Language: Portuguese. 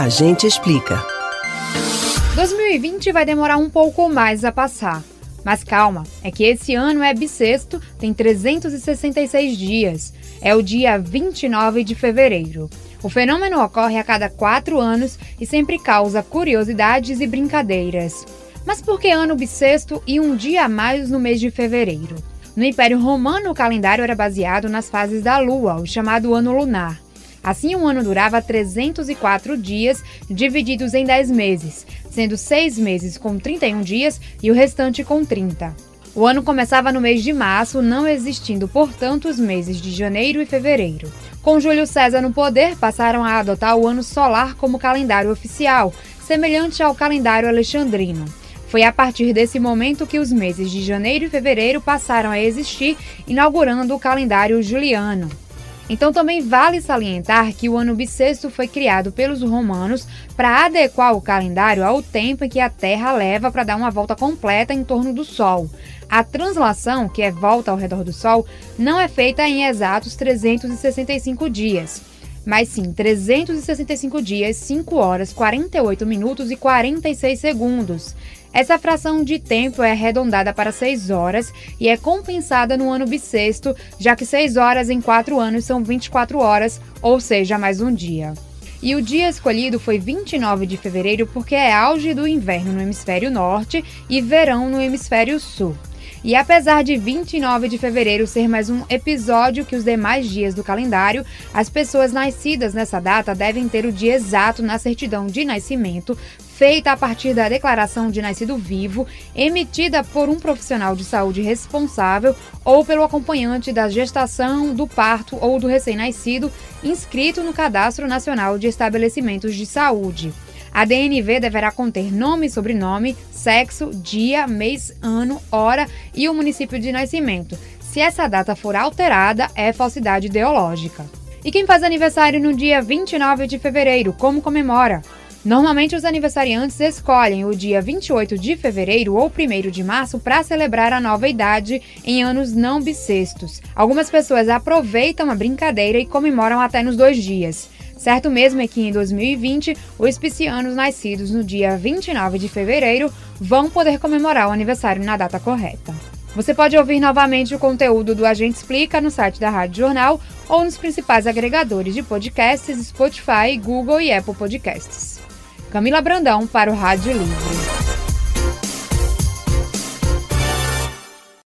A gente explica. 2020 vai demorar um pouco mais a passar. Mas calma, é que esse ano é bissexto, tem 366 dias. É o dia 29 de fevereiro. O fenômeno ocorre a cada quatro anos e sempre causa curiosidades e brincadeiras. Mas por que ano bissexto e um dia a mais no mês de fevereiro? No Império Romano, o calendário era baseado nas fases da Lua, o chamado ano lunar. Assim, um ano durava 304 dias, divididos em 10 meses, sendo 6 meses com 31 dias e o restante com 30. O ano começava no mês de março, não existindo, portanto, os meses de janeiro e fevereiro. Com Júlio César no poder, passaram a adotar o ano solar como calendário oficial, semelhante ao calendário alexandrino. Foi a partir desse momento que os meses de janeiro e fevereiro passaram a existir, inaugurando o calendário juliano. Então também vale salientar que o ano bissexto foi criado pelos romanos para adequar o calendário ao tempo em que a Terra leva para dar uma volta completa em torno do Sol. A translação, que é volta ao redor do Sol, não é feita em exatos 365 dias mas sim 365 dias, 5 horas, 48 minutos e 46 segundos. Essa fração de tempo é arredondada para 6 horas e é compensada no ano bissexto, já que 6 horas em 4 anos são 24 horas, ou seja, mais um dia. E o dia escolhido foi 29 de fevereiro porque é auge do inverno no hemisfério norte e verão no hemisfério sul. E apesar de 29 de fevereiro ser mais um episódio que os demais dias do calendário, as pessoas nascidas nessa data devem ter o dia exato na certidão de nascimento, feita a partir da declaração de nascido vivo, emitida por um profissional de saúde responsável ou pelo acompanhante da gestação, do parto ou do recém-nascido, inscrito no Cadastro Nacional de Estabelecimentos de Saúde. A DNV deverá conter nome e sobrenome, sexo, dia, mês, ano, hora e o município de nascimento. Se essa data for alterada, é falsidade ideológica. E quem faz aniversário no dia 29 de fevereiro, como comemora? Normalmente, os aniversariantes escolhem o dia 28 de fevereiro ou 1 de março para celebrar a nova idade em anos não bissextos. Algumas pessoas aproveitam a brincadeira e comemoram até nos dois dias. Certo mesmo é que em 2020, os piscianos nascidos no dia 29 de fevereiro vão poder comemorar o aniversário na data correta. Você pode ouvir novamente o conteúdo do Agente Explica no site da Rádio Jornal ou nos principais agregadores de podcasts Spotify, Google e Apple Podcasts. Camila Brandão para o Rádio Livre.